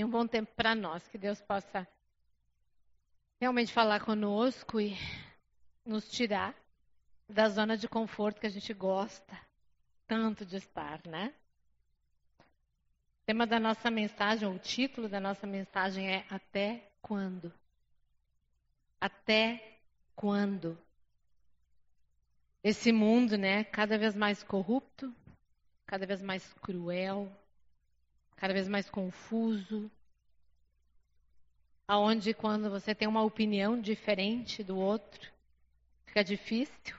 e um bom tempo para nós. Que Deus possa realmente falar conosco e nos tirar da zona de conforto que a gente gosta tanto de estar, né? O tema da nossa mensagem, o título da nossa mensagem é Até quando? Até quando? Esse mundo, né, cada vez mais corrupto, cada vez mais cruel, cada vez mais confuso, aonde quando você tem uma opinião diferente do outro, fica difícil,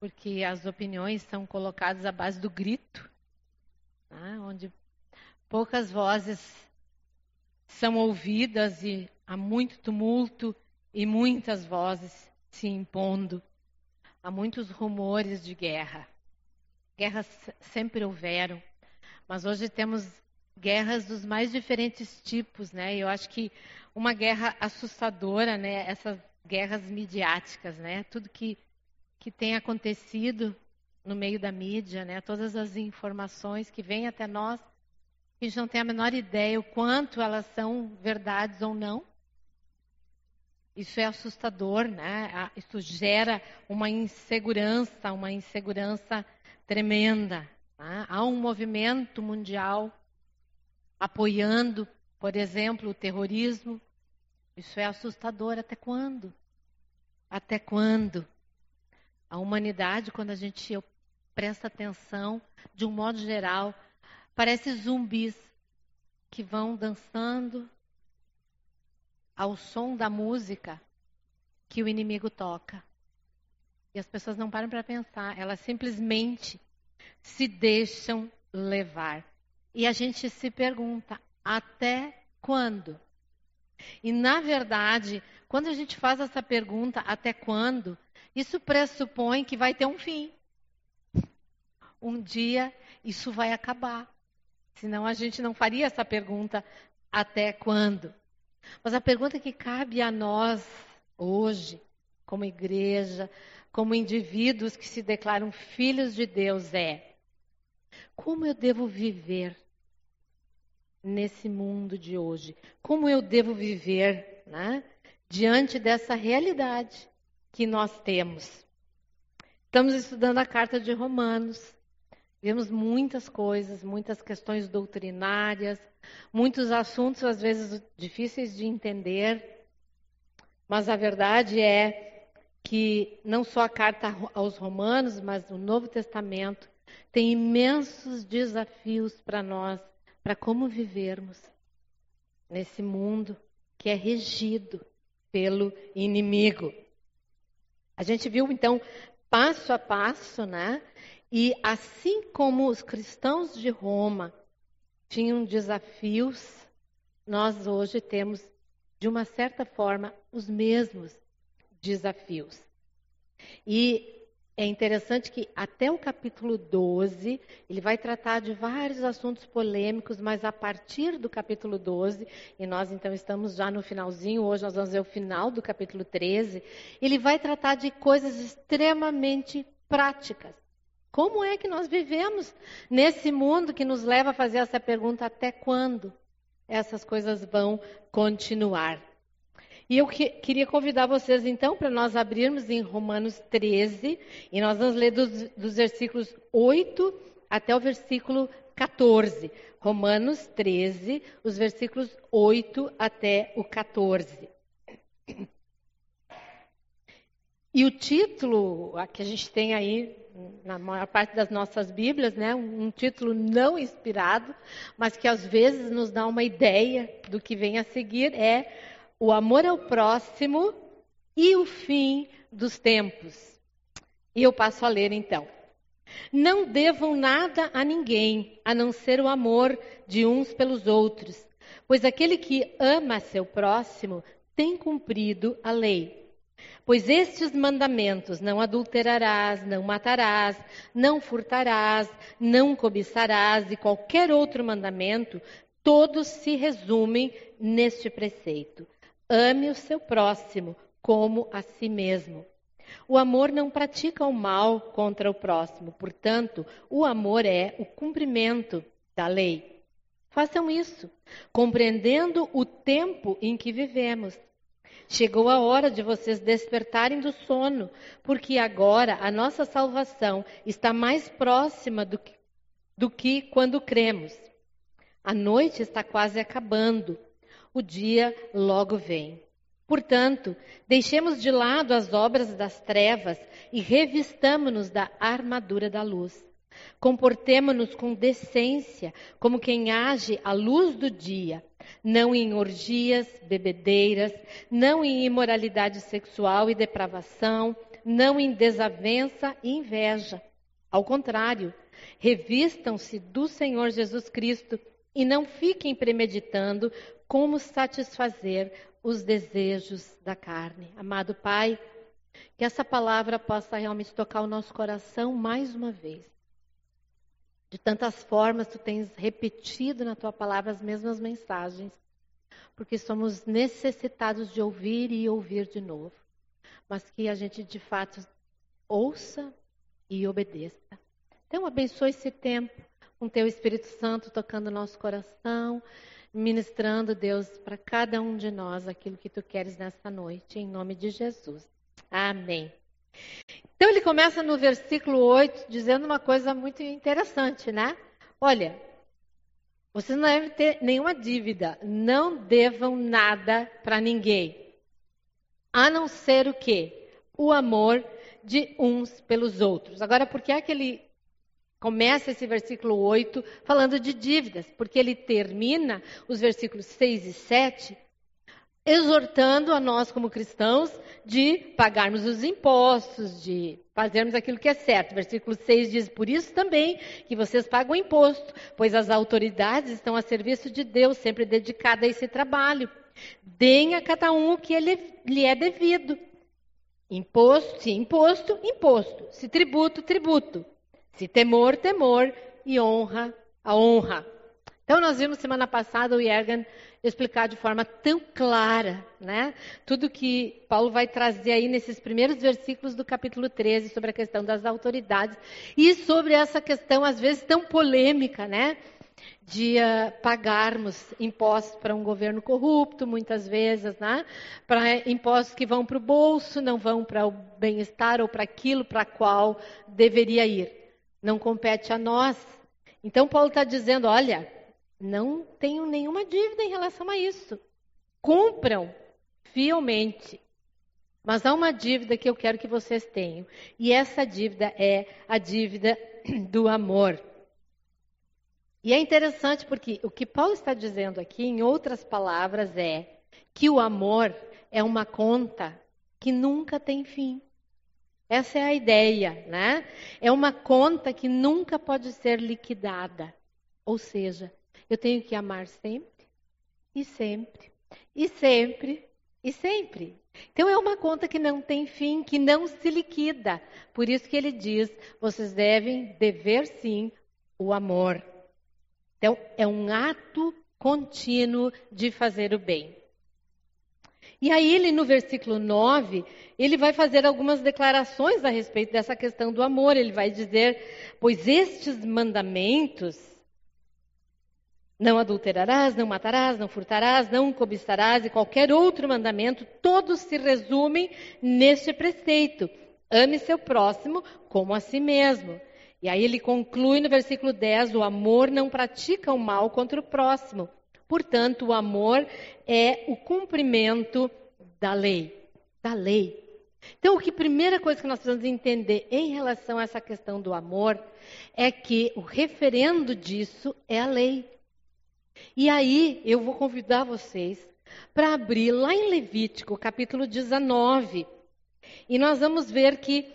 porque as opiniões são colocadas à base do grito, né, onde poucas vozes são ouvidas e há muito tumulto e muitas vozes se impondo. Há muitos rumores de guerra. Guerras sempre houveram, mas hoje temos guerras dos mais diferentes tipos, né? Eu acho que uma guerra assustadora, né? Essas guerras midiáticas, né? Tudo que que tem acontecido no meio da mídia, né? Todas as informações que vêm até nós, a gente não tem a menor ideia o quanto elas são verdades ou não. Isso é assustador, né? Isso gera uma insegurança, uma insegurança tremenda. Tá? Há um movimento mundial apoiando, por exemplo, o terrorismo. Isso é assustador. Até quando? Até quando? A humanidade, quando a gente presta atenção, de um modo geral, parece zumbis que vão dançando, ao som da música que o inimigo toca. E as pessoas não param para pensar, elas simplesmente se deixam levar. E a gente se pergunta: até quando? E na verdade, quando a gente faz essa pergunta, até quando? Isso pressupõe que vai ter um fim. Um dia isso vai acabar. Senão a gente não faria essa pergunta até quando? Mas a pergunta que cabe a nós hoje, como igreja, como indivíduos que se declaram filhos de Deus, é: como eu devo viver nesse mundo de hoje? Como eu devo viver né, diante dessa realidade que nós temos? Estamos estudando a carta de Romanos. Vemos muitas coisas, muitas questões doutrinárias, muitos assuntos às vezes difíceis de entender, mas a verdade é que não só a carta aos Romanos, mas o Novo Testamento tem imensos desafios para nós, para como vivermos nesse mundo que é regido pelo inimigo. A gente viu então passo a passo, né? E assim como os cristãos de Roma tinham desafios, nós hoje temos, de uma certa forma, os mesmos desafios. E é interessante que até o capítulo 12, ele vai tratar de vários assuntos polêmicos, mas a partir do capítulo 12, e nós então estamos já no finalzinho, hoje nós vamos ver o final do capítulo 13, ele vai tratar de coisas extremamente práticas. Como é que nós vivemos nesse mundo que nos leva a fazer essa pergunta: até quando essas coisas vão continuar? E eu que, queria convidar vocês então para nós abrirmos em Romanos 13 e nós vamos ler dos, dos versículos 8 até o versículo 14. Romanos 13, os versículos 8 até o 14. E o título que a gente tem aí na maior parte das nossas Bíblias, né, um título não inspirado, mas que às vezes nos dá uma ideia do que vem a seguir, é o amor ao próximo e o fim dos tempos. E eu passo a ler então. Não devam nada a ninguém, a não ser o amor de uns pelos outros, pois aquele que ama seu próximo tem cumprido a lei. Pois estes mandamentos, não adulterarás, não matarás, não furtarás, não cobiçarás e qualquer outro mandamento, todos se resumem neste preceito: ame o seu próximo como a si mesmo. O amor não pratica o mal contra o próximo, portanto, o amor é o cumprimento da lei. Façam isso, compreendendo o tempo em que vivemos. Chegou a hora de vocês despertarem do sono, porque agora a nossa salvação está mais próxima do que, do que quando cremos. A noite está quase acabando, o dia logo vem. Portanto, deixemos de lado as obras das trevas e revistamo-nos da armadura da luz. Comportemo-nos com decência, como quem age à luz do dia, não em orgias, bebedeiras, não em imoralidade sexual e depravação, não em desavença e inveja. Ao contrário, revistam-se do Senhor Jesus Cristo e não fiquem premeditando como satisfazer os desejos da carne. Amado Pai, que essa palavra possa realmente tocar o nosso coração mais uma vez. De tantas formas tu tens repetido na tua palavra as mesmas mensagens, porque somos necessitados de ouvir e ouvir de novo. Mas que a gente de fato ouça e obedeça. Então abençoe esse tempo com teu Espírito Santo tocando nosso coração, ministrando, Deus, para cada um de nós aquilo que tu queres nesta noite, em nome de Jesus. Amém. Então ele começa no versículo 8 dizendo uma coisa muito interessante, né? Olha, vocês não devem ter nenhuma dívida, não devam nada para ninguém, a não ser o quê? O amor de uns pelos outros. Agora, por que é que ele começa esse versículo 8 falando de dívidas? Porque ele termina os versículos 6 e 7 exortando a nós como cristãos de pagarmos os impostos, de fazermos aquilo que é certo. Versículo 6 diz: Por isso também que vocês pagam imposto, pois as autoridades estão a serviço de Deus, sempre dedicadas a esse trabalho. Deem a cada um o que ele, lhe é devido. Imposto, se imposto, imposto. Se tributo, tributo. Se temor, temor. E honra, a honra. Então, nós vimos semana passada o Yergan explicar de forma tão clara, né? Tudo que Paulo vai trazer aí nesses primeiros versículos do capítulo 13 sobre a questão das autoridades e sobre essa questão às vezes tão polêmica, né? De uh, pagarmos impostos para um governo corrupto, muitas vezes, né? Para impostos que vão para o bolso, não vão para o bem-estar ou para aquilo para qual deveria ir. Não compete a nós. Então Paulo está dizendo, olha, não tenho nenhuma dívida em relação a isso. Cumpram fielmente. Mas há uma dívida que eu quero que vocês tenham. E essa dívida é a dívida do amor. E é interessante porque o que Paulo está dizendo aqui, em outras palavras, é que o amor é uma conta que nunca tem fim. Essa é a ideia, né? É uma conta que nunca pode ser liquidada. Ou seja, eu tenho que amar sempre, e sempre, e sempre, e sempre. Então é uma conta que não tem fim, que não se liquida. Por isso que ele diz: vocês devem dever sim o amor. Então é um ato contínuo de fazer o bem. E aí ele no versículo 9, ele vai fazer algumas declarações a respeito dessa questão do amor. Ele vai dizer: "Pois estes mandamentos não adulterarás, não matarás, não furtarás, não cobiçarás e qualquer outro mandamento, todos se resumem neste preceito: ame seu próximo como a si mesmo. E aí ele conclui no versículo 10: o amor não pratica o mal contra o próximo. Portanto, o amor é o cumprimento da lei. Da lei. Então, a primeira coisa que nós precisamos entender em relação a essa questão do amor é que o referendo disso é a lei. E aí eu vou convidar vocês para abrir lá em Levítico, capítulo 19. E nós vamos ver que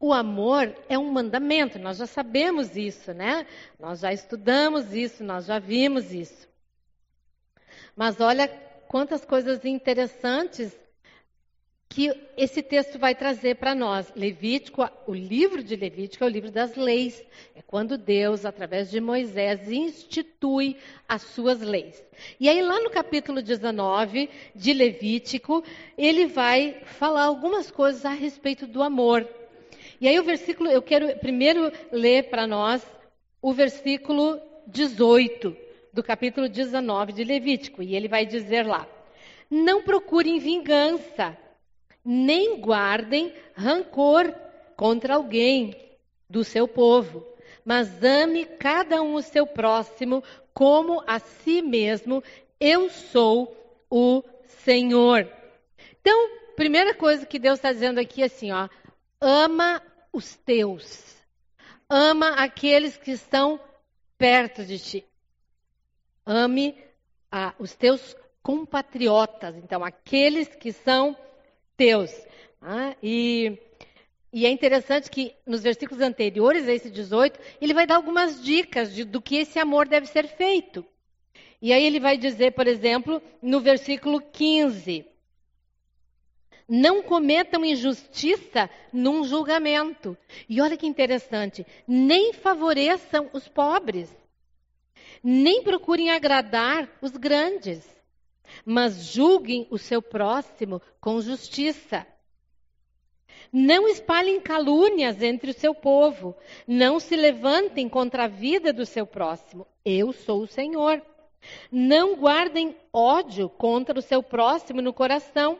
o amor é um mandamento, nós já sabemos isso, né? Nós já estudamos isso, nós já vimos isso. Mas olha quantas coisas interessantes que esse texto vai trazer para nós. Levítico, o livro de Levítico é o livro das leis. É quando Deus, através de Moisés, institui as suas leis. E aí, lá no capítulo 19 de Levítico, ele vai falar algumas coisas a respeito do amor. E aí, o versículo, eu quero primeiro ler para nós o versículo 18. Do capítulo 19 de Levítico. E ele vai dizer lá: Não procurem vingança, nem guardem rancor contra alguém do seu povo, mas ame cada um o seu próximo como a si mesmo. Eu sou o Senhor. Então, primeira coisa que Deus está dizendo aqui é assim, ó, ama os teus, ama aqueles que estão perto de ti. Ame os teus compatriotas, então, aqueles que são teus. Ah, e, e, é interessante que nos versículos anteriores a esse 18, ele vai dar algumas dicas de, do que esse amor deve ser feito. E aí ele vai dizer, por exemplo, no versículo 15: Não cometam injustiça num julgamento. E olha que interessante, nem favoreçam os pobres nem procurem agradar os grandes, mas julguem o seu próximo com justiça. Não espalhem calúnias entre o seu povo, não se levantem contra a vida do seu próximo. Eu sou o Senhor. Não guardem ódio contra o seu próximo no coração.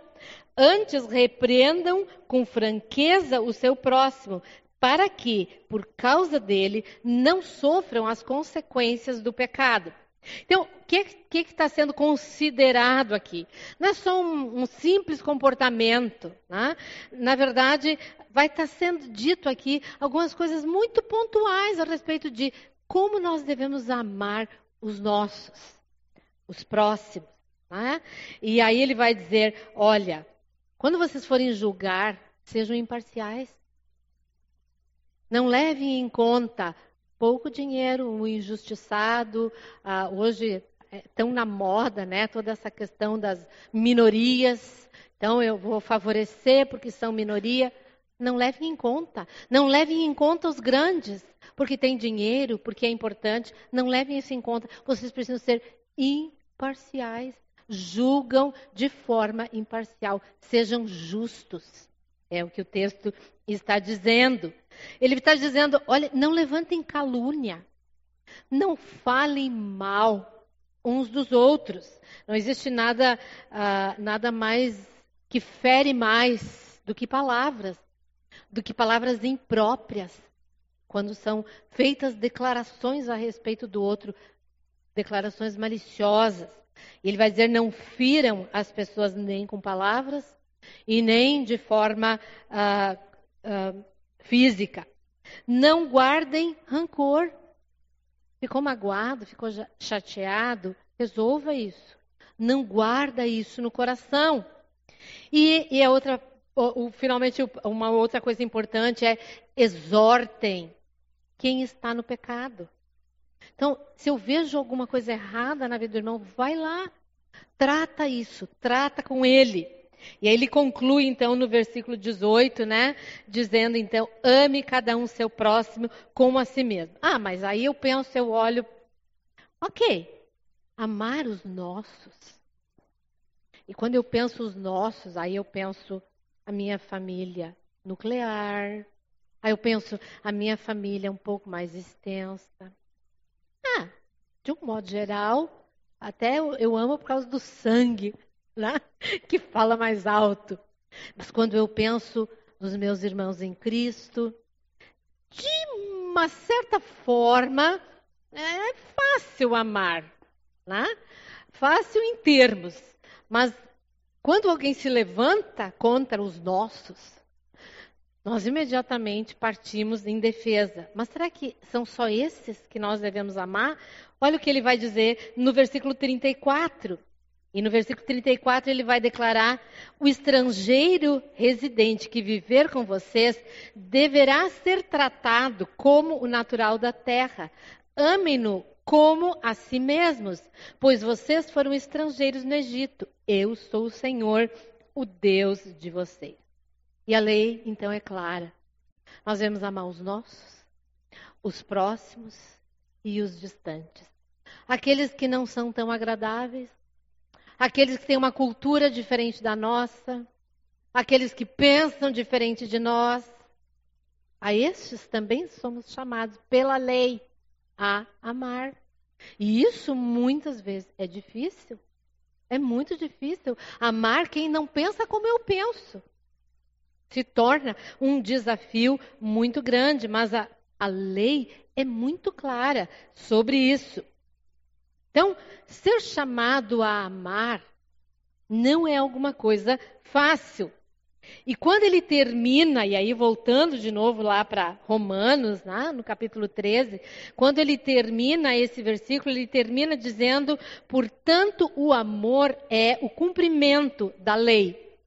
Antes repreendam com franqueza o seu próximo, para que, por causa dele, não sofram as consequências do pecado. Então, o que está sendo considerado aqui? Não é só um, um simples comportamento. Né? Na verdade, vai estar tá sendo dito aqui algumas coisas muito pontuais a respeito de como nós devemos amar os nossos, os próximos. Né? E aí ele vai dizer: olha, quando vocês forem julgar, sejam imparciais. Não levem em conta pouco dinheiro, o injustiçado. Ah, hoje é tão na moda, né? Toda essa questão das minorias. Então eu vou favorecer porque são minoria. Não levem em conta. Não levem em conta os grandes, porque tem dinheiro, porque é importante. Não levem isso em conta. Vocês precisam ser imparciais. Julgam de forma imparcial. Sejam justos. É o que o texto está dizendo. Ele está dizendo: olha, não levantem calúnia, não falem mal uns dos outros. Não existe nada, uh, nada mais que fere mais do que palavras, do que palavras impróprias, quando são feitas declarações a respeito do outro, declarações maliciosas. Ele vai dizer: não firam as pessoas nem com palavras e nem de forma uh, uh, física. Não guardem rancor. Ficou magoado, ficou chateado, resolva isso. Não guarda isso no coração. E, e a outra, o, o, finalmente, uma outra coisa importante é exortem quem está no pecado. Então, se eu vejo alguma coisa errada na vida do irmão, vai lá, trata isso, trata com ele. E aí ele conclui então no versículo 18, né, dizendo então, ame cada um seu próximo como a si mesmo. Ah, mas aí eu penso, eu olho, ok, amar os nossos. E quando eu penso os nossos, aí eu penso a minha família nuclear, aí eu penso a minha família um pouco mais extensa. Ah, de um modo geral, até eu, amo por causa do sangue, né? que fala mais alto. Mas quando eu penso nos meus irmãos em Cristo, de uma certa forma, é fácil amar, né? fácil em termos, mas quando alguém se levanta contra os nossos, nós imediatamente partimos em defesa. Mas será que são só esses que nós devemos amar? Olha o que ele vai dizer no versículo 34. E no versículo 34 ele vai declarar: o estrangeiro residente que viver com vocês deverá ser tratado como o natural da terra. Amem-no como a si mesmos, pois vocês foram estrangeiros no Egito. Eu sou o Senhor, o Deus de vocês. E a lei, então, é clara. Nós devemos amar os nossos, os próximos e os distantes. Aqueles que não são tão agradáveis, aqueles que têm uma cultura diferente da nossa, aqueles que pensam diferente de nós. A estes também somos chamados pela lei a amar. E isso muitas vezes é difícil. É muito difícil amar quem não pensa como eu penso. Se torna um desafio muito grande, mas a, a lei é muito clara sobre isso. Então, ser chamado a amar não é alguma coisa fácil. E quando ele termina, e aí voltando de novo lá para Romanos, né, no capítulo 13, quando ele termina esse versículo, ele termina dizendo: portanto, o amor é o cumprimento da lei.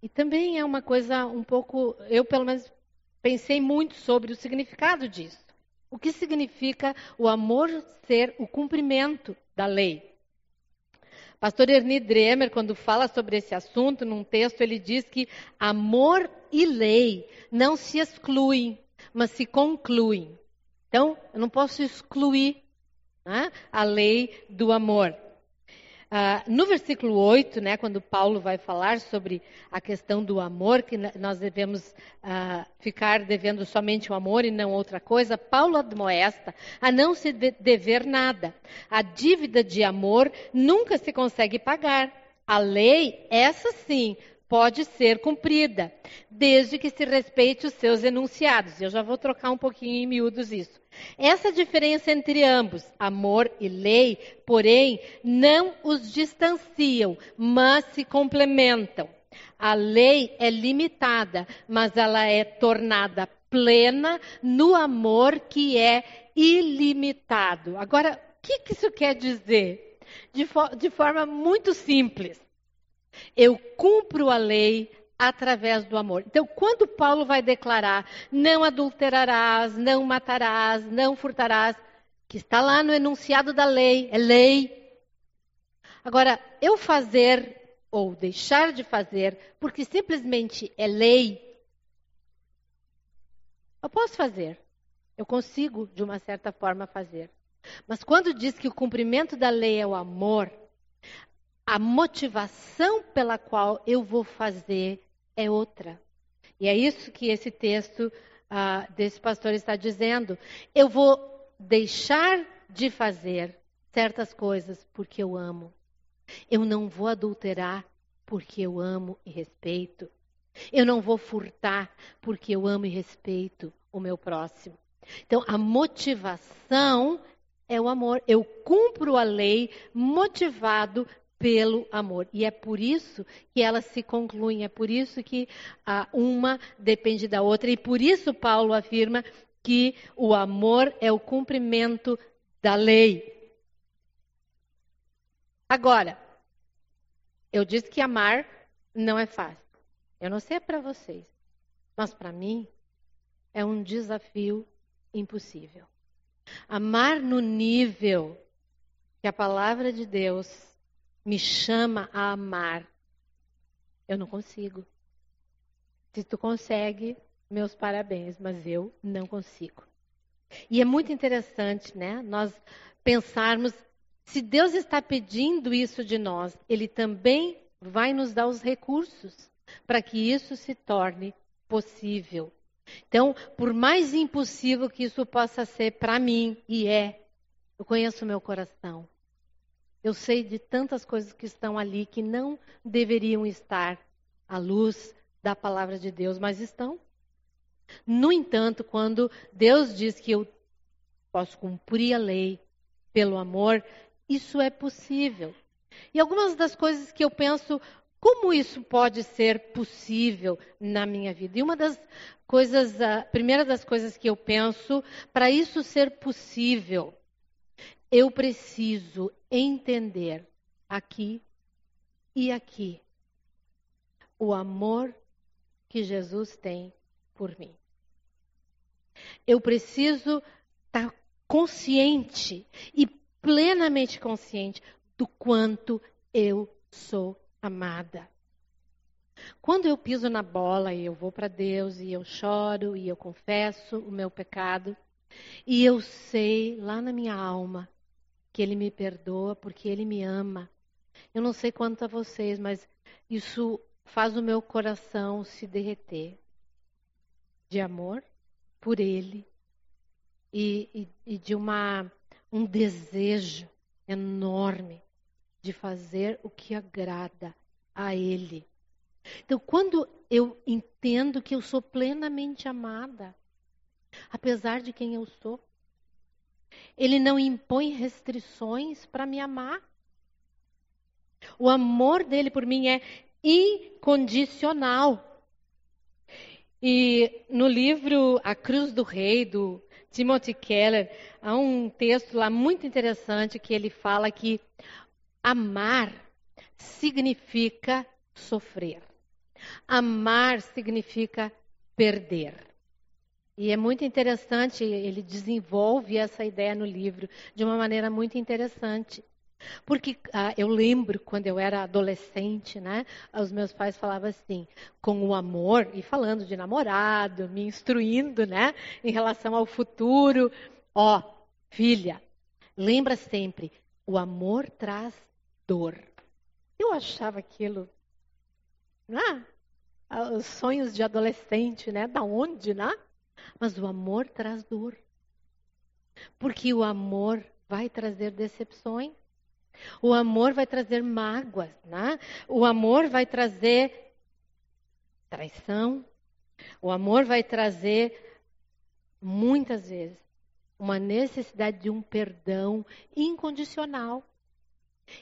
E também é uma coisa um pouco, eu pelo menos pensei muito sobre o significado disso. O que significa o amor ser o cumprimento da lei? Pastor Ernie Dremer, quando fala sobre esse assunto, num texto, ele diz que amor e lei não se excluem, mas se concluem. Então, eu não posso excluir né, a lei do amor. Uh, no versículo 8, né, quando Paulo vai falar sobre a questão do amor, que nós devemos uh, ficar devendo somente o amor e não outra coisa, Paulo admoesta a não se dever nada. A dívida de amor nunca se consegue pagar. A lei, essa sim, pode ser cumprida, desde que se respeite os seus enunciados. Eu já vou trocar um pouquinho em miúdos isso. Essa diferença entre ambos, amor e lei, porém, não os distanciam, mas se complementam. A lei é limitada, mas ela é tornada plena no amor que é ilimitado. Agora, o que, isso quer dizer? De, fo de forma muito simples. Eu cumpro a lei através do amor. Então, quando Paulo vai declarar: não adulterarás, não matarás, não furtarás, que está lá no enunciado da lei, é lei. Agora, eu fazer ou deixar de fazer, porque simplesmente é lei, eu posso fazer. Eu consigo, de uma certa forma, fazer. Mas quando diz que o cumprimento da lei é o amor, a motivação pela qual eu vou fazer é outra. E é isso que esse texto uh, desse pastor está dizendo. Eu vou deixar de fazer certas coisas porque eu amo. Eu não vou adulterar porque eu amo e respeito. Eu não vou furtar porque eu amo e respeito o meu próximo. Então, a motivação é o amor. Eu cumpro a lei motivado pelo amor. E é por isso que elas se concluem, é por isso que a uma depende da outra. E por isso Paulo afirma que o amor é o cumprimento da lei. Agora, eu disse que amar não é fácil. Eu não sei para vocês, mas para mim é um desafio impossível. Amar no nível que a palavra de Deus me chama a amar. Eu não consigo. Se tu consegue, meus parabéns, mas eu não consigo. E é muito interessante, né? Nós pensarmos se Deus está pedindo isso de nós, ele também vai nos dar os recursos para que isso se torne possível. Então, por mais impossível que isso possa ser para mim, e é, eu conheço o meu coração. Eu sei de tantas coisas que estão ali que não deveriam estar à luz da palavra de Deus, mas estão. No entanto, quando Deus diz que eu posso cumprir a lei pelo amor, isso é possível. E algumas das coisas que eu penso, como isso pode ser possível na minha vida? E uma das coisas, a primeira das coisas que eu penso, para isso ser possível, eu preciso entender aqui e aqui o amor que Jesus tem por mim. Eu preciso estar consciente e plenamente consciente do quanto eu sou amada. Quando eu piso na bola e eu vou para Deus e eu choro e eu confesso o meu pecado, e eu sei lá na minha alma que Ele me perdoa porque Ele me ama. Eu não sei quanto a vocês, mas isso faz o meu coração se derreter de amor por Ele e, e, e de uma um desejo enorme de fazer o que agrada a Ele. Então, quando eu entendo que eu sou plenamente amada, apesar de quem eu sou, Ele não impõe restrições para me amar. O amor dele por mim é incondicional. E no livro A Cruz do Rei, do Timothy Keller, há um texto lá muito interessante que ele fala que amar significa sofrer. Amar significa perder. E é muito interessante, ele desenvolve essa ideia no livro de uma maneira muito interessante. Porque ah, eu lembro quando eu era adolescente, né? Os meus pais falavam assim, com o amor, e falando de namorado, me instruindo, né? Em relação ao futuro. Ó, oh, filha, lembra sempre, o amor traz dor. Eu achava aquilo, né? Os sonhos de adolescente, né? Da onde, né? Mas o amor traz dor. Porque o amor vai trazer decepções. O amor vai trazer mágoas, né? O amor vai trazer traição. O amor vai trazer, muitas vezes, uma necessidade de um perdão incondicional.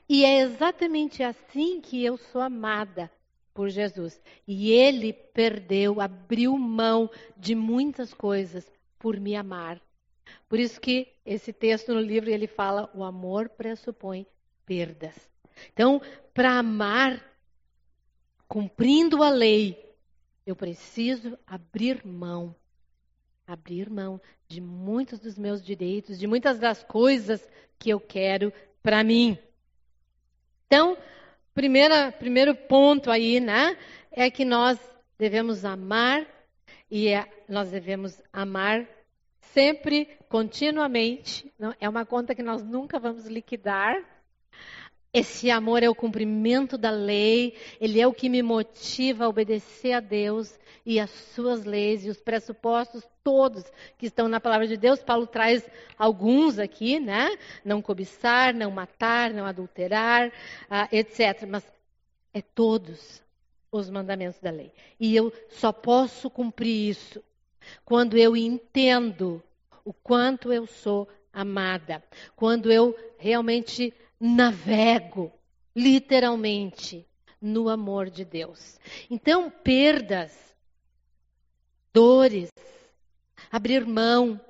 E é exatamente assim que eu sou amada por Jesus. E ele perdeu, abriu mão de muitas coisas por me amar. Por isso que esse texto no livro ele fala: o amor pressupõe perdas. Então, para amar, cumprindo a lei, eu preciso abrir mão. Abrir mão de muitos dos meus direitos, de muitas das coisas que eu quero para mim. Então, primeira, primeiro ponto aí, né, é que nós devemos amar e é, nós devemos amar sempre, continuamente. Não, é uma conta que nós nunca vamos liquidar. Esse amor é o cumprimento da lei, ele é o que me motiva a obedecer a Deus e as suas leis e os pressupostos todos que estão na palavra de Deus. Paulo traz alguns aqui, né? Não cobiçar, não matar, não adulterar, uh, etc. Mas é todos os mandamentos da lei. E eu só posso cumprir isso quando eu entendo o quanto eu sou amada, quando eu realmente navego, literalmente, no amor de Deus. Então, perdas, dores, abrir mão,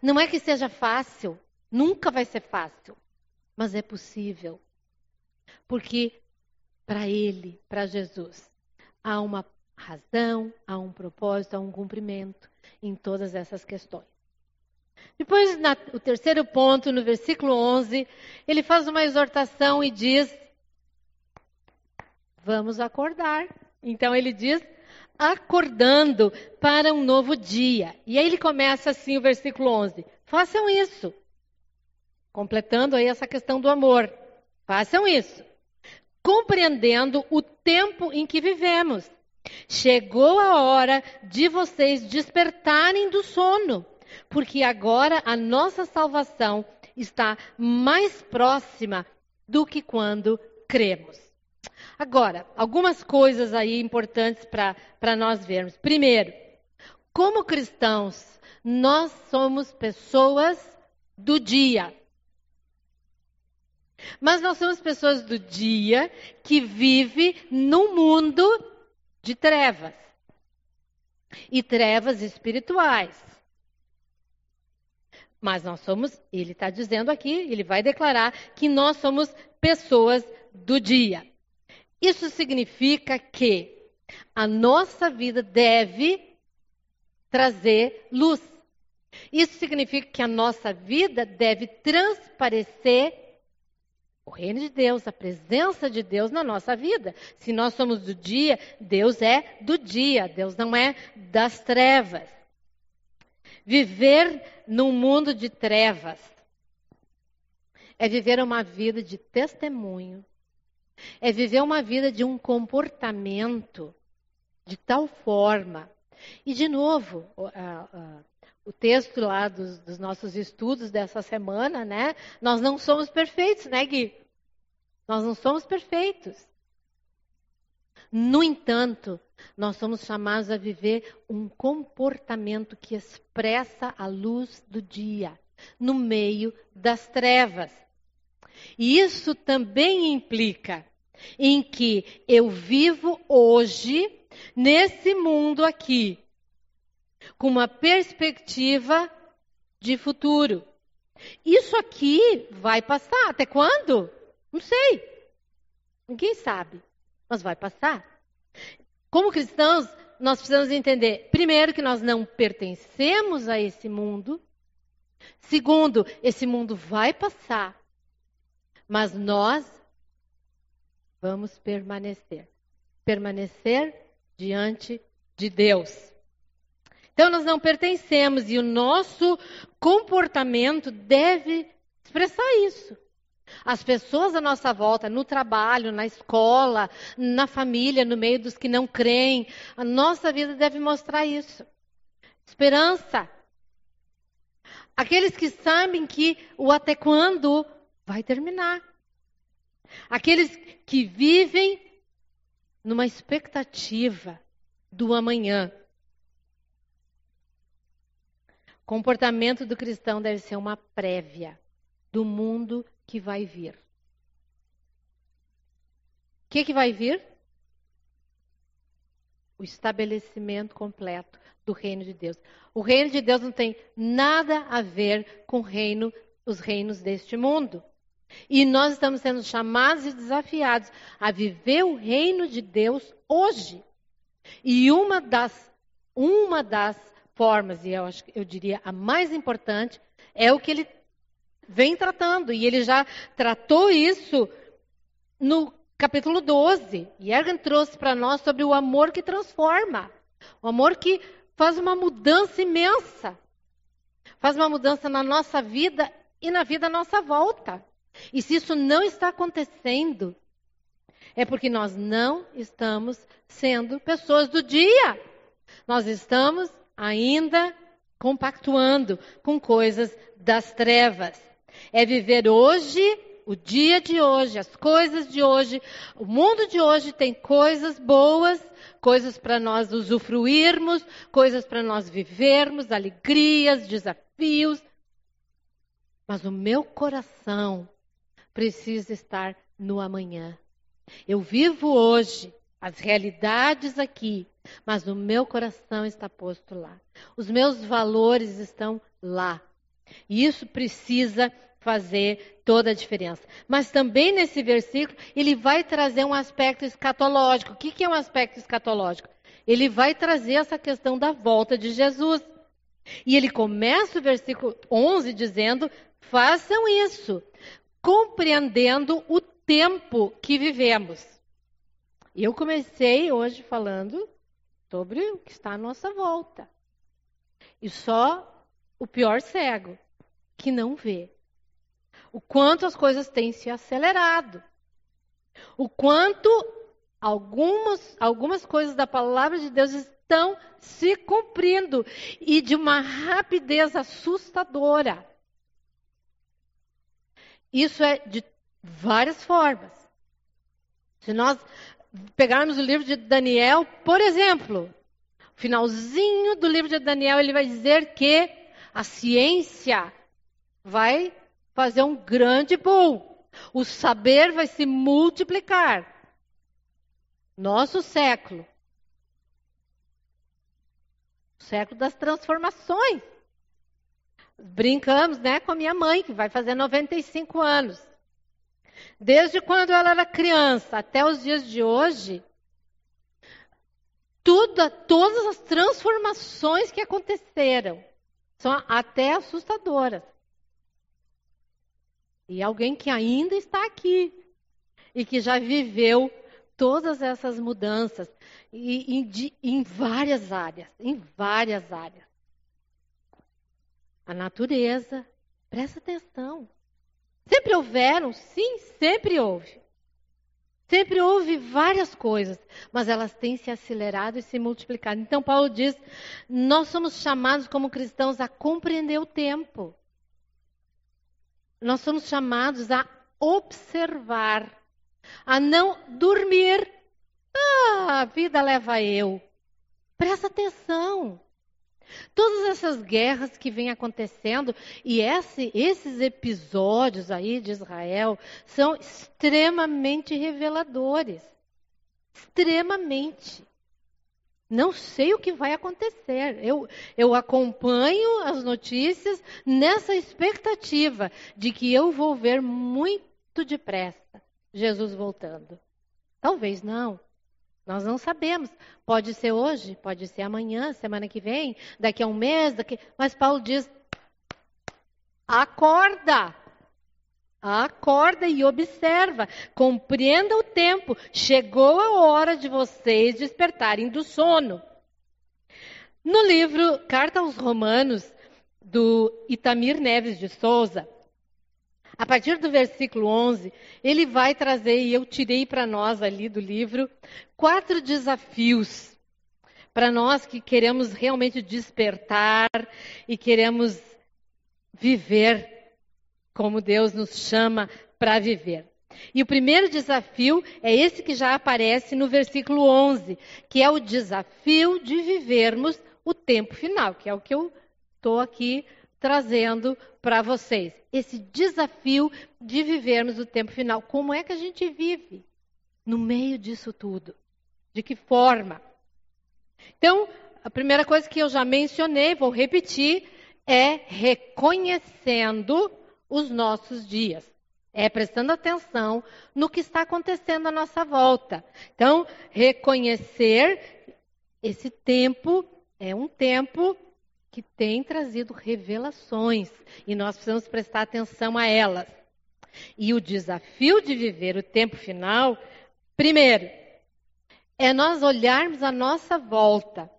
não é que seja fácil, nunca vai ser fácil, mas é possível. Porque para Ele, para Jesus, há uma razão, há um propósito, há um cumprimento em todas essas questões. Depois, na, o terceiro ponto, no versículo 11, ele faz uma exortação e diz: Vamos acordar. Então ele diz: acordando para um novo dia. E aí ele começa assim o versículo 11: Façam isso. Completando aí essa questão do amor. Façam isso. Compreendendo o tempo em que vivemos. Chegou a hora de vocês despertarem do sono porque agora a nossa salvação está mais próxima do que quando cremos. Agora, algumas coisas aí importantes para nós vermos. Primeiro, como cristãos, nós somos pessoas do dia. Mas nós somos pessoas do dia que vive num mundo de trevas. E trevas espirituais. Mas nós somos, ele está dizendo aqui, ele vai declarar que nós somos pessoas do dia. Isso significa que a nossa vida deve trazer luz. Isso significa que a nossa vida deve transparecer o reino de Deus, a presença de Deus na nossa vida. Se nós somos do dia, Deus é do dia, Deus não é das trevas. Viver num mundo de trevas é viver uma vida de testemunho, é viver uma vida de um comportamento de tal forma. E, de novo, o texto lá dos, dos, nossos estudos dessa semana, né? Nós não somos perfeitos, né, Gui? Nós não somos perfeitos. No entanto, nós somos chamados a viver um comportamento que expressa a luz do dia no meio das trevas. E isso também implica em que eu vivo hoje nesse mundo aqui com uma perspectiva de futuro. Isso aqui vai passar. Até quando? Não sei. Ninguém sabe. Mas vai passar. Como cristãos, nós precisamos entender, primeiro, que nós não pertencemos a esse mundo. Segundo, esse mundo vai passar. Mas nós vamos permanecer. Permanecer diante de Deus. Então nós não pertencemos e o nosso comportamento deve expressar isso. As pessoas à nossa volta, no trabalho, na escola, na família, no meio dos que não creem, a nossa vida deve mostrar isso. Esperança. Aqueles que sabem que o até quando vai terminar. Aqueles que vivem numa expectativa do amanhã. Comportamento do cristão deve ser uma prévia do mundo que vai vir. O que, que vai vir? O estabelecimento completo do reino de Deus. O reino de Deus não tem nada a ver com reino, os reinos deste mundo. E nós estamos sendo chamados e desafiados a viver o reino de Deus hoje. E uma das, uma das formas, e eu, acho, eu diria a mais importante, é o que ele vem tratando. E ele já tratou isso no capítulo 12. E trouxe para nós sobre o amor que transforma. O amor que faz uma mudança imensa. Faz uma mudança na nossa vida e na vida à nossa volta. E se isso não está acontecendo, é porque nós não estamos sendo pessoas do dia. Nós estamos ainda compactuando com coisas das trevas. É viver hoje, o dia de hoje, as coisas de hoje. O mundo de hoje tem coisas boas, coisas para nós usufruirmos, coisas para nós vivermos, alegrias, desafios. Mas o meu coração precisa estar no amanhã. Eu vivo hoje as realidades aqui, mas o meu coração está posto lá. Os meus valores estão lá. E isso precisa fazer toda a diferença. Mas também nesse versículo, ele vai trazer um aspecto escatológico. O que é um aspecto escatológico? Ele vai trazer essa questão da volta de Jesus. E ele começa o versículo 11 dizendo: façam isso, compreendendo o tempo que vivemos. Eu comecei hoje falando sobre o que está à nossa volta. E só o pior cego, que não vê. O quanto as coisas têm se acelerado. O quanto algumas, algumas coisas da palavra de Deus estão se cumprindo e de uma rapidez assustadora. Isso é de várias formas. Se nós pegarmos o livro de Daniel, por exemplo, finalzinho do livro de Daniel, ele vai dizer que a ciência vai fazer um grande boom. O saber vai se multiplicar. Nosso século. O século das transformações. Brincamos, né, com a minha mãe, que vai fazer 95 anos. Desde quando ela era criança até os dias de hoje, tudo, todas as transformações que aconteceram são até assustadoras. E alguém que ainda está aqui e que já viveu todas essas mudanças e, em, em várias áreas, em várias áreas. A natureza, presta atenção. Sempre houveram? Sim, sempre houve. Sempre houve várias coisas, mas elas têm se acelerado e se multiplicado. Então, Paulo diz: nós somos chamados como cristãos a compreender o tempo. Nós somos chamados a observar, a não dormir. Ah, a vida leva eu. Presta atenção. Todas essas guerras que vêm acontecendo e esse, esses episódios aí de Israel são extremamente reveladores. Extremamente. Não sei o que vai acontecer. Eu, eu acompanho as notícias nessa expectativa de que eu vou ver muito depressa Jesus voltando. Talvez não. Nós não sabemos. Pode ser hoje, pode ser amanhã, semana que vem, daqui a um mês, daqui... mas Paulo diz: acorda. Acorda e observa, compreenda o tempo. Chegou a hora de vocês despertarem do sono. No livro Carta aos Romanos, do Itamir Neves de Souza, a partir do versículo 11, ele vai trazer, e eu tirei para nós ali do livro, quatro desafios para nós que queremos realmente despertar e queremos viver como Deus nos chama para viver. E o primeiro desafio é esse que já aparece no versículo 11, que é o desafio de vivermos o tempo final, que é o que eu estou aqui trazendo para vocês. Esse desafio de vivermos o tempo final. Como é que a gente vive no meio disso tudo? De que forma? Então, a primeira coisa que eu já mencionei, vou repetir, é reconhecendo os nossos dias. É prestando atenção no que está acontecendo à nossa volta. Então, reconhecer esse tempo é um tempo que tem trazido revelações e nós precisamos prestar atenção a elas. E o desafio de viver o tempo final, primeiro, é nós olharmos a nossa volta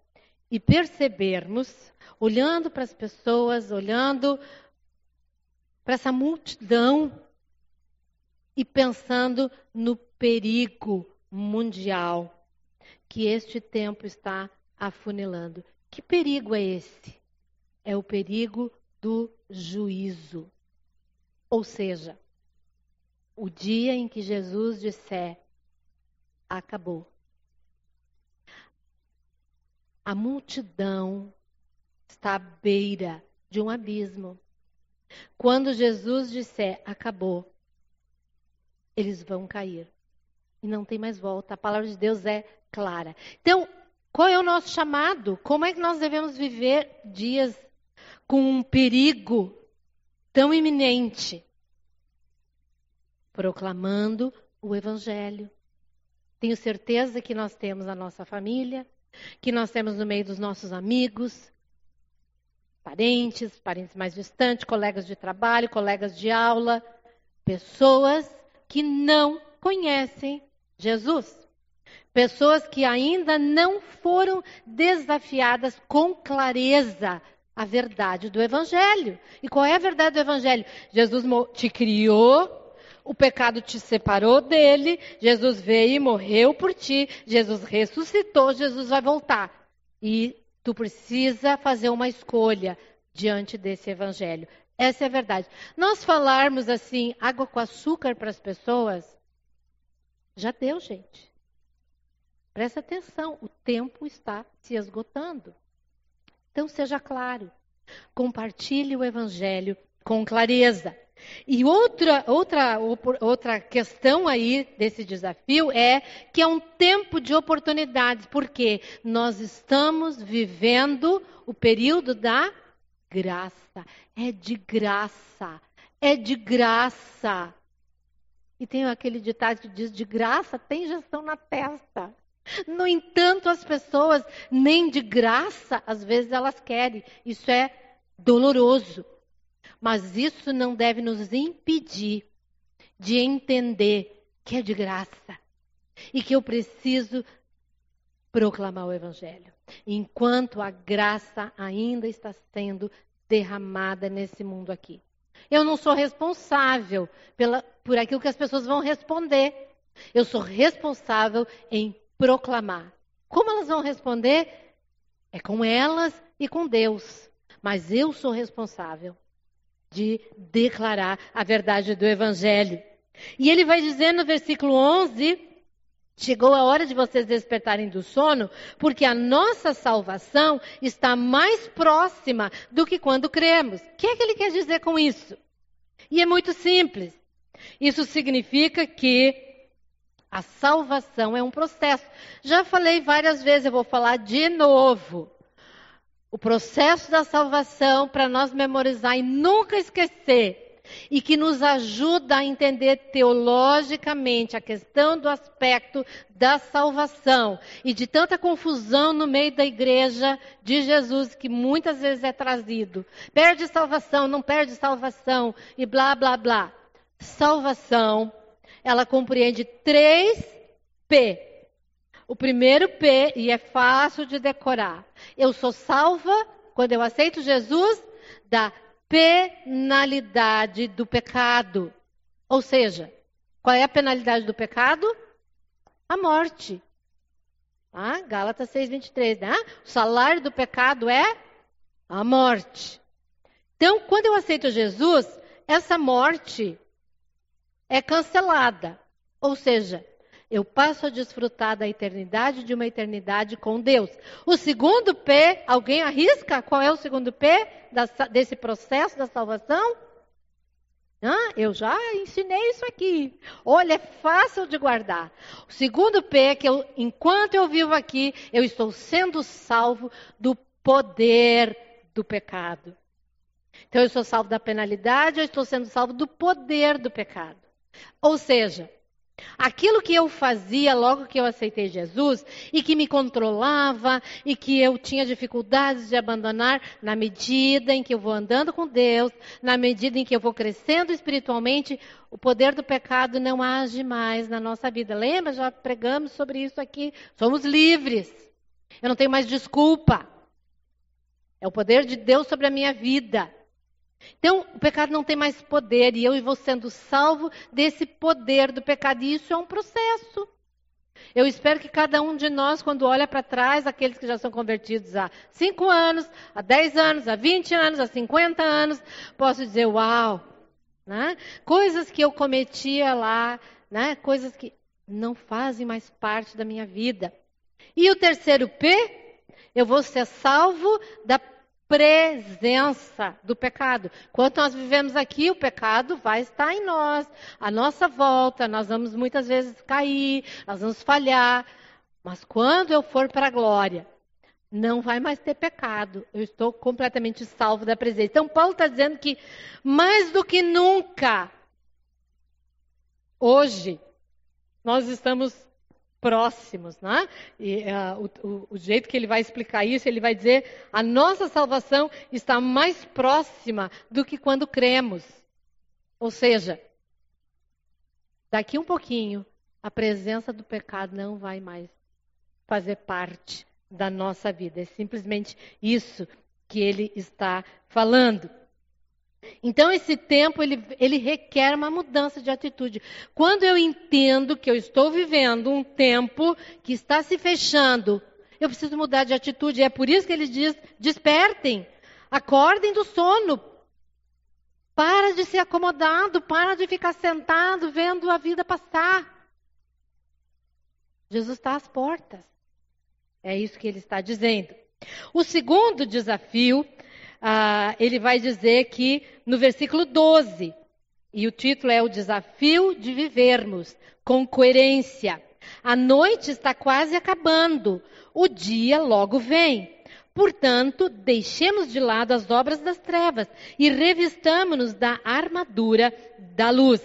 e percebermos, olhando para as pessoas, olhando para essa multidão e pensando no perigo mundial que este tempo está afunilando. Que perigo é esse? É o perigo do juízo. Ou seja, o dia em que Jesus disser acabou. A multidão está à beira de um abismo. Quando Jesus disser acabou, eles vão cair. E não tem mais volta. A palavra de Deus é clara. Então, qual é o nosso chamado? Como é que nós devemos viver dias com um perigo tão iminente, proclamando o Evangelho. Tenho certeza que nós temos a nossa família, que nós temos no meio dos nossos amigos, parentes, parentes mais distantes, colegas de trabalho, colegas de aula, pessoas que não conhecem Jesus. Pessoas que ainda não foram desafiadas com clareza a verdade do Evangelho. E qual é a verdade do Evangelho? Jesus te criou, o pecado te separou dele, Jesus veio e morreu por ti, Jesus ressuscitou, Jesus vai voltar. E tu precisa fazer uma escolha diante desse Evangelho. Essa é a verdade. Nós falarmos assim, água com açúcar para as pessoas, já deu, gente. Presta atenção, o tempo está se esgotando. Então seja claro. Compartilhe o evangelho com clareza. E outra, outra, outra questão aí desse desafio é que é um tempo de oportunidades, porque nós estamos vivendo o período da graça. É de graça. É de graça. E tem aquele ditado que diz: de graça tem gestão na testa. No entanto, as pessoas nem de graça, às vezes elas querem. Isso é doloroso. Mas isso não deve nos impedir de entender que é de graça e que eu preciso proclamar o Evangelho. Enquanto a graça ainda está sendo derramada nesse mundo aqui. Eu não sou responsável pela, por aquilo que as pessoas vão responder. Eu sou responsável em proclamar. Como elas vão responder? É com elas e com Deus. Mas eu sou responsável de declarar a verdade do Evangelho. E ele vai dizer no versículo 11: Chegou a hora de vocês despertarem do sono, porque a nossa salvação está mais próxima do que quando cremos. O que é que ele quer dizer com isso? E é muito simples. Isso significa que a salvação é um processo. Já falei várias vezes, eu vou falar de novo. O processo da salvação para nós memorizar e nunca esquecer e que nos ajuda a entender teologicamente a questão do aspecto da salvação e de tanta confusão no meio da igreja de Jesus que muitas vezes é trazido. Perde salvação, não perde salvação e blá blá blá. Salvação, ela compreende três P. O primeiro P, e é fácil de decorar. Eu sou salva quando eu aceito Jesus da penalidade do pecado. Ou seja, qual é a penalidade do pecado? A morte. Ah, Gálatas 6,23, né? O salário do pecado é a morte. Então, quando eu aceito Jesus, essa morte é cancelada. Ou seja, eu passo a desfrutar da eternidade de uma eternidade com Deus. O segundo P, alguém arrisca? Qual é o segundo P desse processo da salvação? Ah, eu já ensinei isso aqui. Olha, é fácil de guardar. O segundo P é que eu, enquanto eu vivo aqui, eu estou sendo salvo do poder do pecado. Então eu sou salvo da penalidade, eu estou sendo salvo do poder do pecado. Ou seja, Aquilo que eu fazia logo que eu aceitei Jesus e que me controlava e que eu tinha dificuldades de abandonar, na medida em que eu vou andando com Deus, na medida em que eu vou crescendo espiritualmente, o poder do pecado não age mais na nossa vida. Lembra? Já pregamos sobre isso aqui. Somos livres. Eu não tenho mais desculpa. É o poder de Deus sobre a minha vida. Então, o pecado não tem mais poder e eu vou sendo salvo desse poder do pecado. E isso é um processo. Eu espero que cada um de nós, quando olha para trás, aqueles que já são convertidos há 5 anos, há 10 anos, há 20 anos, há 50 anos, possa dizer: Uau! Né? Coisas que eu cometia lá, né? coisas que não fazem mais parte da minha vida. E o terceiro P, eu vou ser salvo da presença do pecado. Quando nós vivemos aqui, o pecado vai estar em nós, à nossa volta, nós vamos muitas vezes cair, nós vamos falhar. Mas quando eu for para a glória, não vai mais ter pecado. Eu estou completamente salvo da presença. Então, Paulo está dizendo que mais do que nunca, hoje, nós estamos próximos, né? E uh, o, o, jeito que ele vai explicar isso, ele vai dizer: a nossa salvação está mais próxima do que quando cremos. Ou seja, daqui um pouquinho, a presença do pecado não vai mais fazer parte da nossa vida. É simplesmente isso que ele está falando. Então, esse tempo, ele, ele requer uma mudança de atitude. Quando eu entendo que eu estou vivendo um tempo que está se fechando, eu preciso mudar de atitude. É por isso que ele diz: despertem, acordem do sono. Para de ser acomodado, para de ficar sentado vendo a vida passar. Jesus está às portas. É isso que ele está dizendo. O segundo desafio ah, ele vai dizer que no versículo 12, e o título é O Desafio de Vivermos com Coerência. A noite está quase acabando, o dia logo vem. Portanto, deixemos de lado as obras das trevas e revistamos-nos da armadura da luz.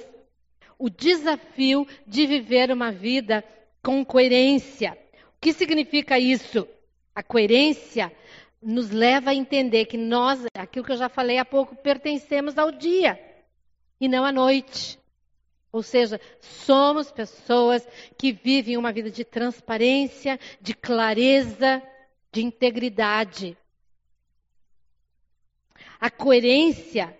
O desafio de viver uma vida com coerência. O que significa isso? A coerência nos leva a entender que nós, aquilo que eu já falei há pouco, pertencemos ao dia e não à noite. Ou seja, somos pessoas que vivem uma vida de transparência, de clareza, de integridade. A coerência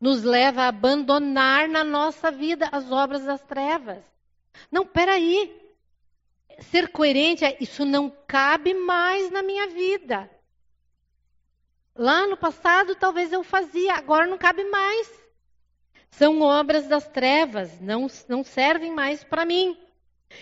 nos leva a abandonar na nossa vida as obras das trevas. Não, peraí. Ser coerente é isso não cabe mais na minha vida. Lá no passado talvez eu fazia, agora não cabe mais. São obras das trevas, não, não servem mais para mim.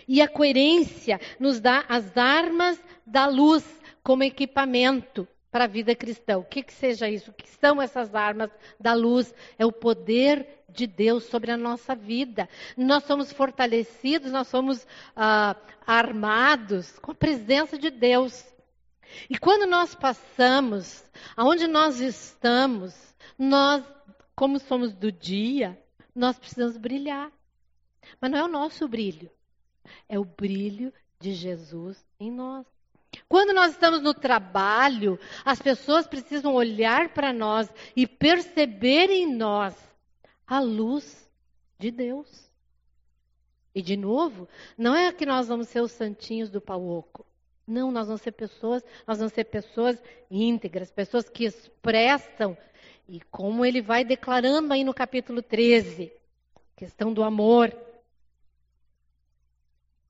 E a coerência nos dá as armas da luz como equipamento para a vida cristã. O que, que seja isso? O que são essas armas da luz? É o poder de Deus sobre a nossa vida. Nós somos fortalecidos, nós somos ah, armados com a presença de Deus. E quando nós passamos, aonde nós estamos, nós, como somos do dia, nós precisamos brilhar. Mas não é o nosso brilho, é o brilho de Jesus em nós. Quando nós estamos no trabalho, as pessoas precisam olhar para nós e perceber em nós a luz de Deus. E de novo, não é que nós vamos ser os santinhos do pau oco. Não, nós vamos ser pessoas, nós vamos ser pessoas íntegras, pessoas que expressam e como ele vai declarando aí no capítulo 13, questão do amor.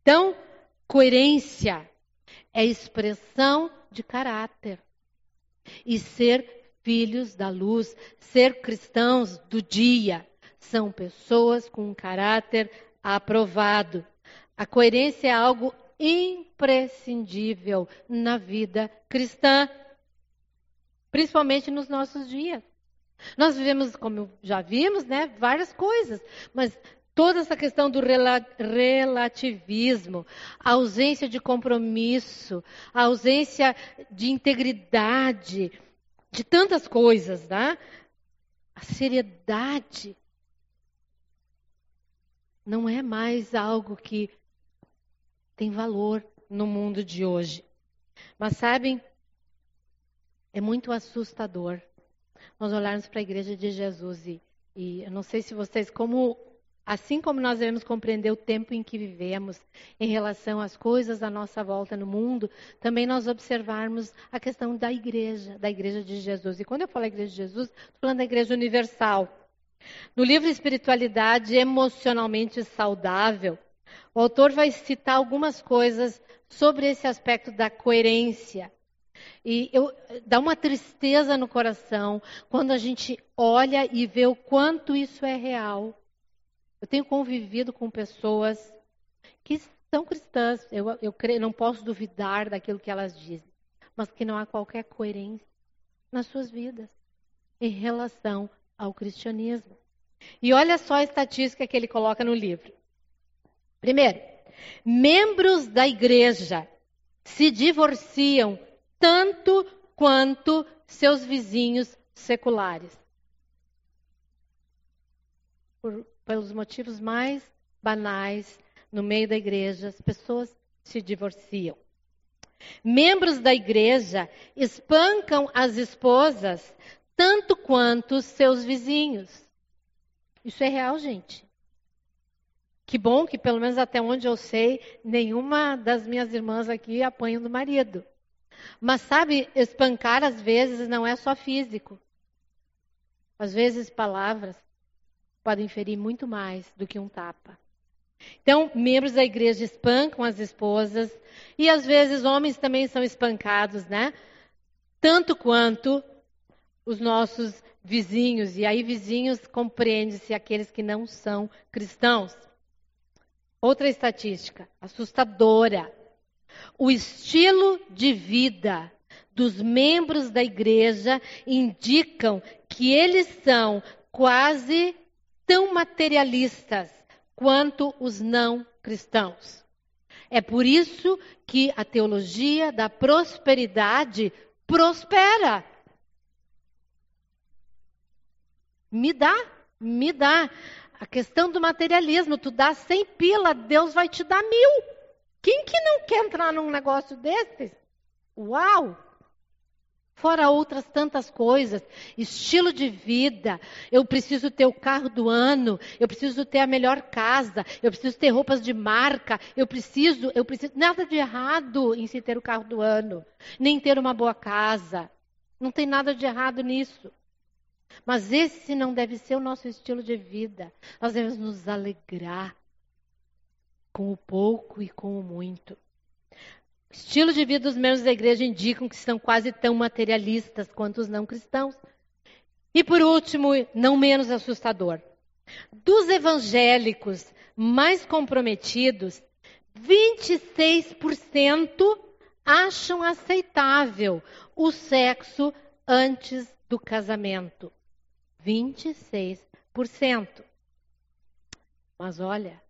Então, coerência é expressão de caráter. E ser filhos da luz, ser cristãos do dia, são pessoas com um caráter aprovado. A coerência é algo imprescindível na vida cristã, principalmente nos nossos dias. Nós vivemos, como já vimos, né, várias coisas, mas toda essa questão do relativismo, a ausência de compromisso, a ausência de integridade, de tantas coisas, né? A seriedade não é mais algo que tem valor no mundo de hoje. Mas sabem, é muito assustador nós olharmos para a igreja de Jesus e, e eu não sei se vocês, como Assim como nós devemos compreender o tempo em que vivemos em relação às coisas à nossa volta no mundo, também nós observarmos a questão da igreja, da igreja de Jesus. E quando eu falo igreja de Jesus, estou falando da igreja universal. No livro Espiritualidade Emocionalmente Saudável, o autor vai citar algumas coisas sobre esse aspecto da coerência. E eu, dá uma tristeza no coração quando a gente olha e vê o quanto isso é real eu tenho convivido com pessoas que são cristãs, eu, eu creio, não posso duvidar daquilo que elas dizem, mas que não há qualquer coerência nas suas vidas em relação ao cristianismo. E olha só a estatística que ele coloca no livro. Primeiro, membros da igreja se divorciam tanto quanto seus vizinhos seculares. Por pelos motivos mais banais, no meio da igreja, as pessoas se divorciam. Membros da igreja espancam as esposas tanto quanto seus vizinhos. Isso é real, gente. Que bom que, pelo menos até onde eu sei, nenhuma das minhas irmãs aqui apanha do marido. Mas sabe, espancar às vezes não é só físico. Às vezes palavras, podem ferir muito mais do que um tapa. Então, membros da igreja espancam as esposas e às vezes homens também são espancados, né? Tanto quanto os nossos vizinhos, e aí vizinhos compreende-se aqueles que não são cristãos. Outra estatística assustadora. O estilo de vida dos membros da igreja indicam que eles são quase tão materialistas quanto os não cristãos. É por isso que a teologia da prosperidade prospera. Me dá, me dá. A questão do materialismo, tu dá 100 pila, Deus vai te dar mil. Quem que não quer entrar num negócio desses? Uau! Fora outras tantas coisas, estilo de vida. Eu preciso ter o carro do ano, eu preciso ter a melhor casa, eu preciso ter roupas de marca, eu preciso, eu preciso. Nada de errado em se ter o carro do ano, nem ter uma boa casa. Não tem nada de errado nisso. Mas esse não deve ser o nosso estilo de vida. Nós devemos nos alegrar com o pouco e com o muito. Estilo de vida dos membros da igreja indicam que são quase tão materialistas quanto os não cristãos. E por último, não menos assustador, dos evangélicos mais comprometidos, 26% acham aceitável o sexo antes do casamento. 26%. Mas olha,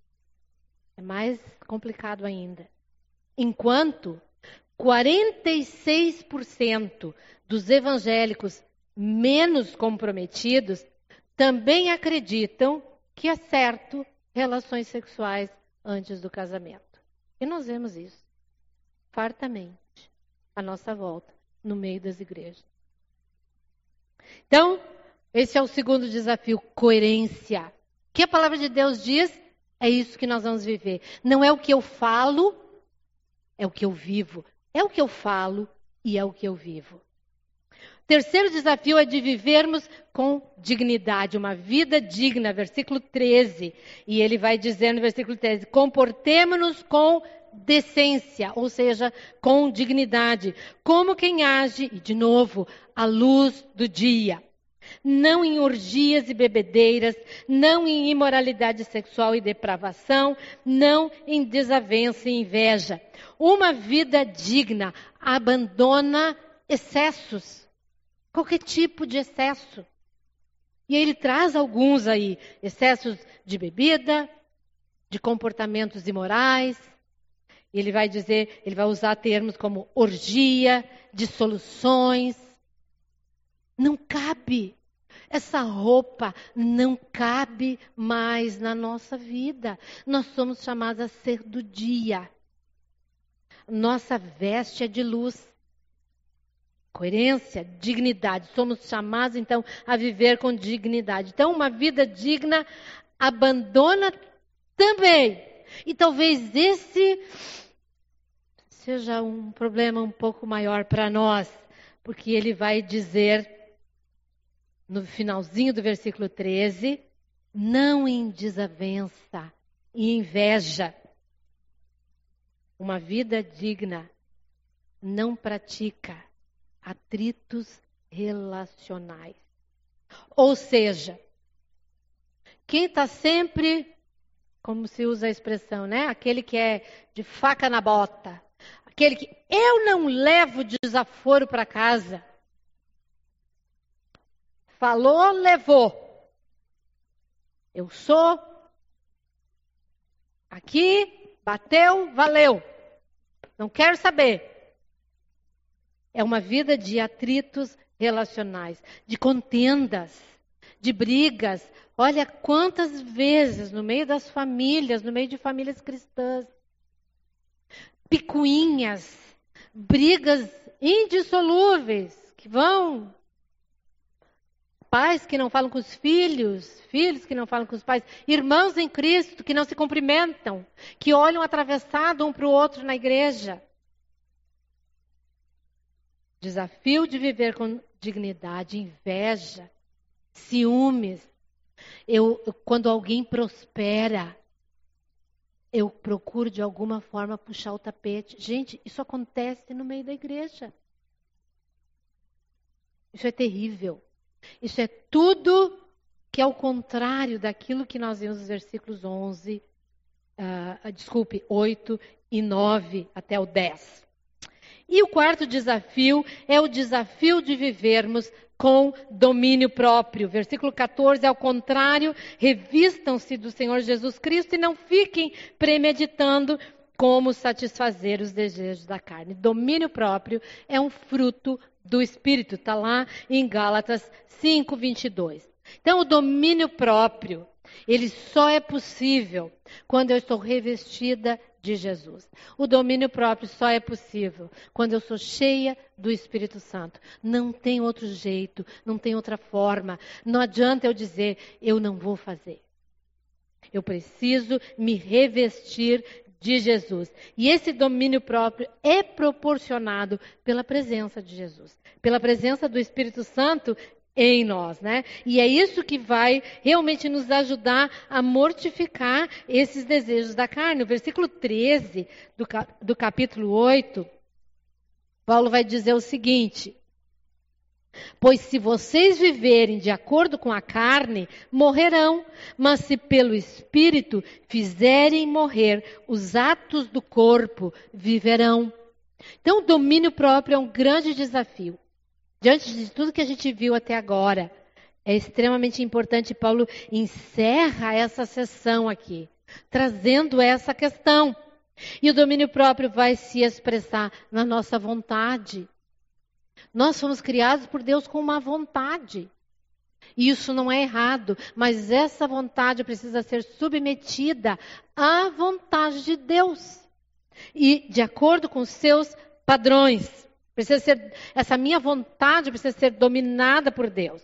é mais complicado ainda. Enquanto 46% dos evangélicos menos comprometidos também acreditam que é certo relações sexuais antes do casamento. E nós vemos isso fartamente à nossa volta, no meio das igrejas. Então, esse é o segundo desafio, coerência. O que a palavra de Deus diz? É isso que nós vamos viver. Não é o que eu falo, é o que eu vivo. É o que eu falo e é o que eu vivo. Terceiro desafio é de vivermos com dignidade, uma vida digna, versículo 13. E ele vai dizer no versículo 13: comportemos-nos com decência, ou seja, com dignidade, como quem age, e de novo, à luz do dia. Não em orgias e bebedeiras, não em imoralidade sexual e depravação, não em desavença e inveja. Uma vida digna abandona excessos qualquer tipo de excesso. E ele traz alguns aí: excessos de bebida, de comportamentos imorais. Ele vai dizer, ele vai usar termos como orgia, dissoluções. Não cabe. Essa roupa não cabe mais na nossa vida. Nós somos chamados a ser do dia. Nossa veste é de luz coerência, dignidade. Somos chamados então a viver com dignidade. Então, uma vida digna abandona também. E talvez esse seja um problema um pouco maior para nós, porque ele vai dizer no finalzinho do versículo 13: não em desavença e inveja. Uma vida digna não pratica atritos relacionais. Ou seja, quem está sempre, como se usa a expressão, né? Aquele que é de faca na bota. Aquele que eu não levo desaforo para casa. Falou, levou. Eu sou. Aqui, bateu, valeu. Não quero saber. É uma vida de atritos relacionais, de contendas, de brigas. Olha quantas vezes no meio das famílias, no meio de famílias cristãs, picuinhas, brigas indissolúveis que vão pais que não falam com os filhos, filhos que não falam com os pais, irmãos em Cristo que não se cumprimentam, que olham atravessado um para o outro na igreja. Desafio de viver com dignidade, inveja, ciúmes. Eu, quando alguém prospera, eu procuro de alguma forma puxar o tapete. Gente, isso acontece no meio da igreja. Isso é terrível. Isso é tudo que é o contrário daquilo que nós vimos nos versículos 11, uh, ah, desculpe, 8 e 9 até o 10. E o quarto desafio é o desafio de vivermos com domínio próprio. Versículo 14, ao contrário, revistam-se do Senhor Jesus Cristo e não fiquem premeditando como satisfazer os desejos da carne. Domínio próprio é um fruto do Espírito, está lá em Gálatas 5, 22. Então, o domínio próprio, ele só é possível quando eu estou revestida de Jesus. O domínio próprio só é possível quando eu sou cheia do Espírito Santo. Não tem outro jeito, não tem outra forma. Não adianta eu dizer, eu não vou fazer. Eu preciso me revestir de Jesus. E esse domínio próprio é proporcionado pela presença de Jesus. Pela presença do Espírito Santo em nós, né? E é isso que vai realmente nos ajudar a mortificar esses desejos da carne. O versículo 13 do, do capítulo 8, Paulo vai dizer o seguinte: Pois se vocês viverem de acordo com a carne, morrerão, mas se pelo Espírito fizerem morrer os atos do corpo, viverão. Então, o domínio próprio é um grande desafio. Diante de tudo que a gente viu até agora, é extremamente importante. Paulo encerra essa sessão aqui, trazendo essa questão. E o domínio próprio vai se expressar na nossa vontade. Nós fomos criados por Deus com uma vontade. E isso não é errado, mas essa vontade precisa ser submetida à vontade de Deus. E de acordo com seus padrões. Precisa ser, essa minha vontade precisa ser dominada por Deus.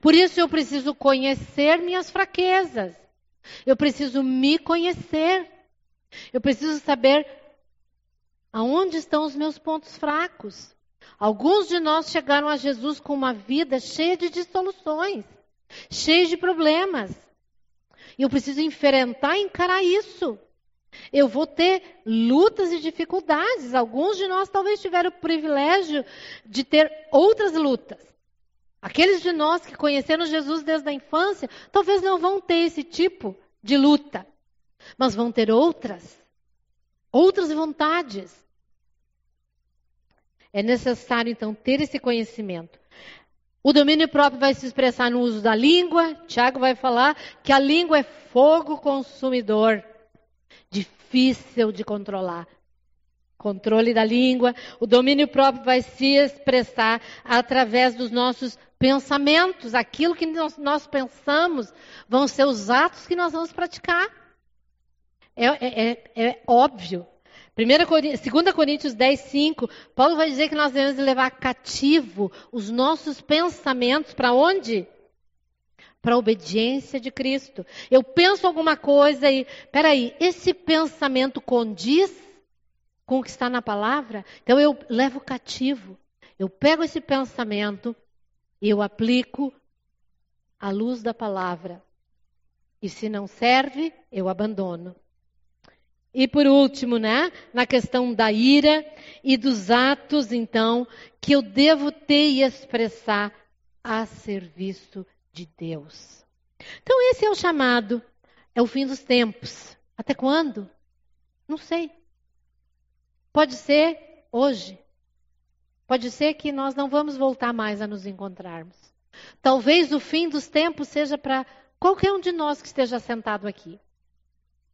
Por isso eu preciso conhecer minhas fraquezas. Eu preciso me conhecer. Eu preciso saber aonde estão os meus pontos fracos. Alguns de nós chegaram a Jesus com uma vida cheia de dissoluções, cheia de problemas. E eu preciso enfrentar e encarar isso. Eu vou ter lutas e dificuldades. Alguns de nós talvez tiveram o privilégio de ter outras lutas. Aqueles de nós que conheceram Jesus desde a infância, talvez não vão ter esse tipo de luta, mas vão ter outras, outras vontades. É necessário, então, ter esse conhecimento. O domínio próprio vai se expressar no uso da língua. Tiago vai falar que a língua é fogo consumidor difícil de controlar. Controle da língua, o domínio próprio vai se expressar através dos nossos pensamentos. Aquilo que nós, pensamos vão ser os atos que nós vamos praticar. É, é, é, é óbvio. 2 Coríntios 10, 5, Paulo vai dizer que nós devemos levar cativo os nossos pensamentos para onde? para a obediência de Cristo. Eu penso alguma coisa e, peraí, esse pensamento condiz com o que está na palavra? Então eu levo cativo. Eu pego esse pensamento e eu aplico à luz da palavra. E se não serve, eu abandono. E por último, né, na questão da ira e dos atos, então, que eu devo ter e expressar a serviço de Deus. Então, esse é o chamado, é o fim dos tempos. Até quando? Não sei. Pode ser hoje. Pode ser que nós não vamos voltar mais a nos encontrarmos. Talvez o fim dos tempos seja para qualquer um de nós que esteja sentado aqui.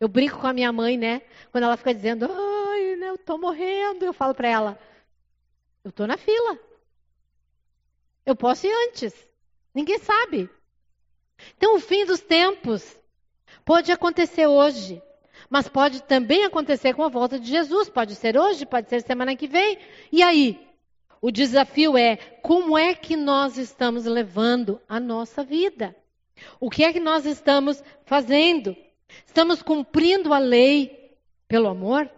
Eu brinco com a minha mãe, né? Quando ela fica dizendo, ai, né, eu estou morrendo, eu falo para ela, eu estou na fila. Eu posso ir antes. Ninguém sabe. Então, o fim dos tempos pode acontecer hoje, mas pode também acontecer com a volta de Jesus. Pode ser hoje, pode ser semana que vem. E aí? O desafio é como é que nós estamos levando a nossa vida? O que é que nós estamos fazendo? Estamos cumprindo a lei pelo amor?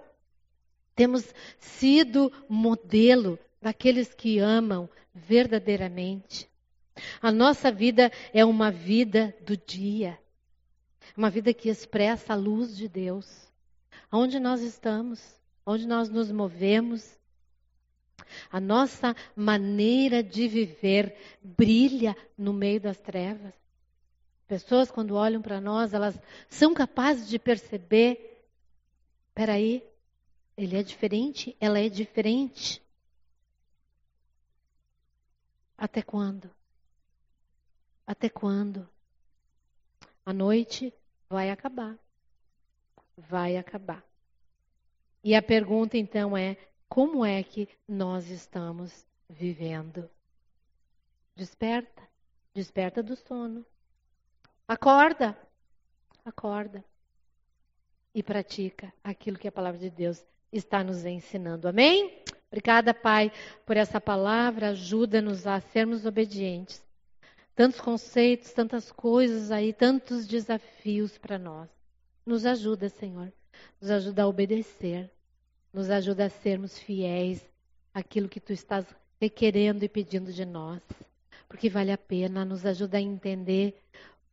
Temos sido modelo daqueles que amam verdadeiramente? A nossa vida é uma vida do dia, uma vida que expressa a luz de Deus. Onde nós estamos, onde nós nos movemos, a nossa maneira de viver brilha no meio das trevas. Pessoas, quando olham para nós, elas são capazes de perceber: peraí, ele é diferente, ela é diferente. Até quando? Até quando? A noite vai acabar. Vai acabar. E a pergunta então é: como é que nós estamos vivendo? Desperta, desperta do sono. Acorda, acorda. E pratica aquilo que a palavra de Deus está nos ensinando. Amém? Obrigada, Pai, por essa palavra. Ajuda-nos a sermos obedientes tantos conceitos, tantas coisas aí, tantos desafios para nós. Nos ajuda, Senhor. Nos ajuda a obedecer. Nos ajuda a sermos fiéis àquilo que tu estás requerendo e pedindo de nós. Porque vale a pena, nos ajuda a entender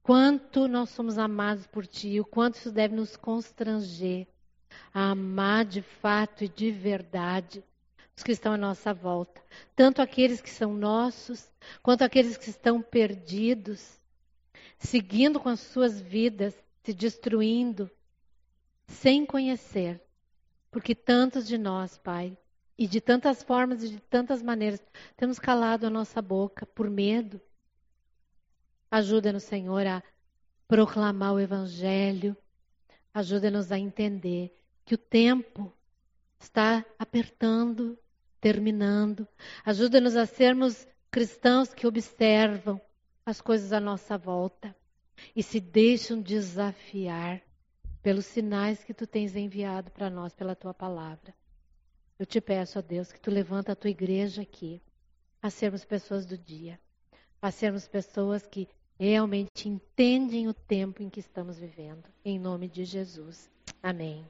quanto nós somos amados por Ti, o quanto isso deve nos constranger a amar de fato e de verdade os que estão à nossa volta, tanto aqueles que são nossos, quanto aqueles que estão perdidos, seguindo com as suas vidas, se destruindo, sem conhecer. Porque tantos de nós, Pai, e de tantas formas e de tantas maneiras, temos calado a nossa boca por medo. Ajuda-nos, Senhor, a proclamar o Evangelho. Ajuda-nos a entender que o tempo está apertando, terminando. Ajuda-nos a sermos cristãos que observam as coisas à nossa volta e se deixam desafiar pelos sinais que tu tens enviado para nós pela tua palavra. Eu te peço, ó Deus, que tu levanta a tua igreja aqui a sermos pessoas do dia, a sermos pessoas que realmente entendem o tempo em que estamos vivendo. Em nome de Jesus. Amém.